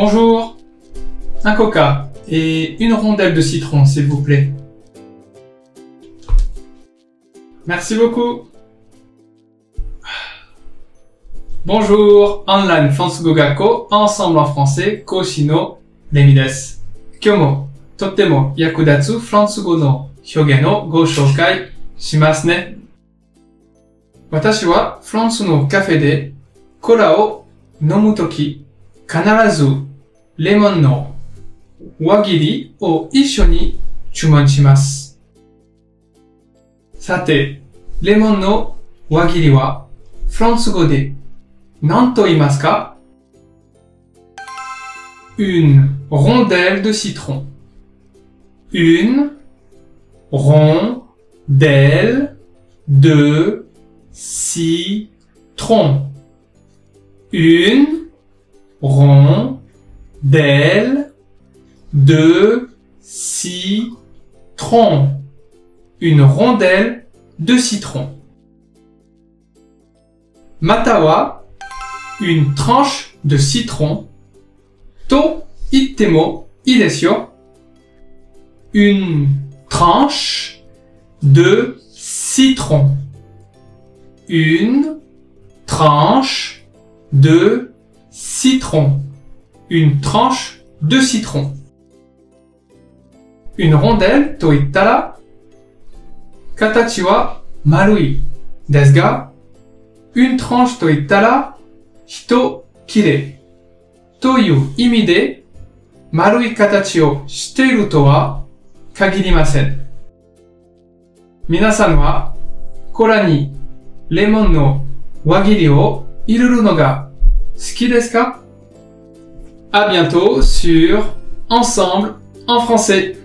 Bonjour. Un coca et une rondelle de citron, s'il vous plaît. Merci beaucoup. Bonjour, online Fansugo Gakko, ensemble en français, Koshino, Remi desu. Kyomo, totemo yakudatsu Fansugo no hyogen o go shoukai shimasu. Watashi wa France no café de cola o kanarazu lemon no wagiri o issho ni chumon shimasu. さて、レモンの輪切りはフランス語で何と言いますか Une rondelle de citron. Une rondelle de citron. Une rondelle de citron. Une rondelle de citron. Matawa, une tranche de citron. To ittemo yo. Une tranche de citron. Une tranche de citron. Une tranche de citron. Une rondelle to ittara 形は丸いですが、une tranche と言ったら、一切れという意味で、丸い形をしているとは限りません。皆さんは、コラにレモンの輪切りを入れるのが好きですか À bientôt sur Ensemble en français.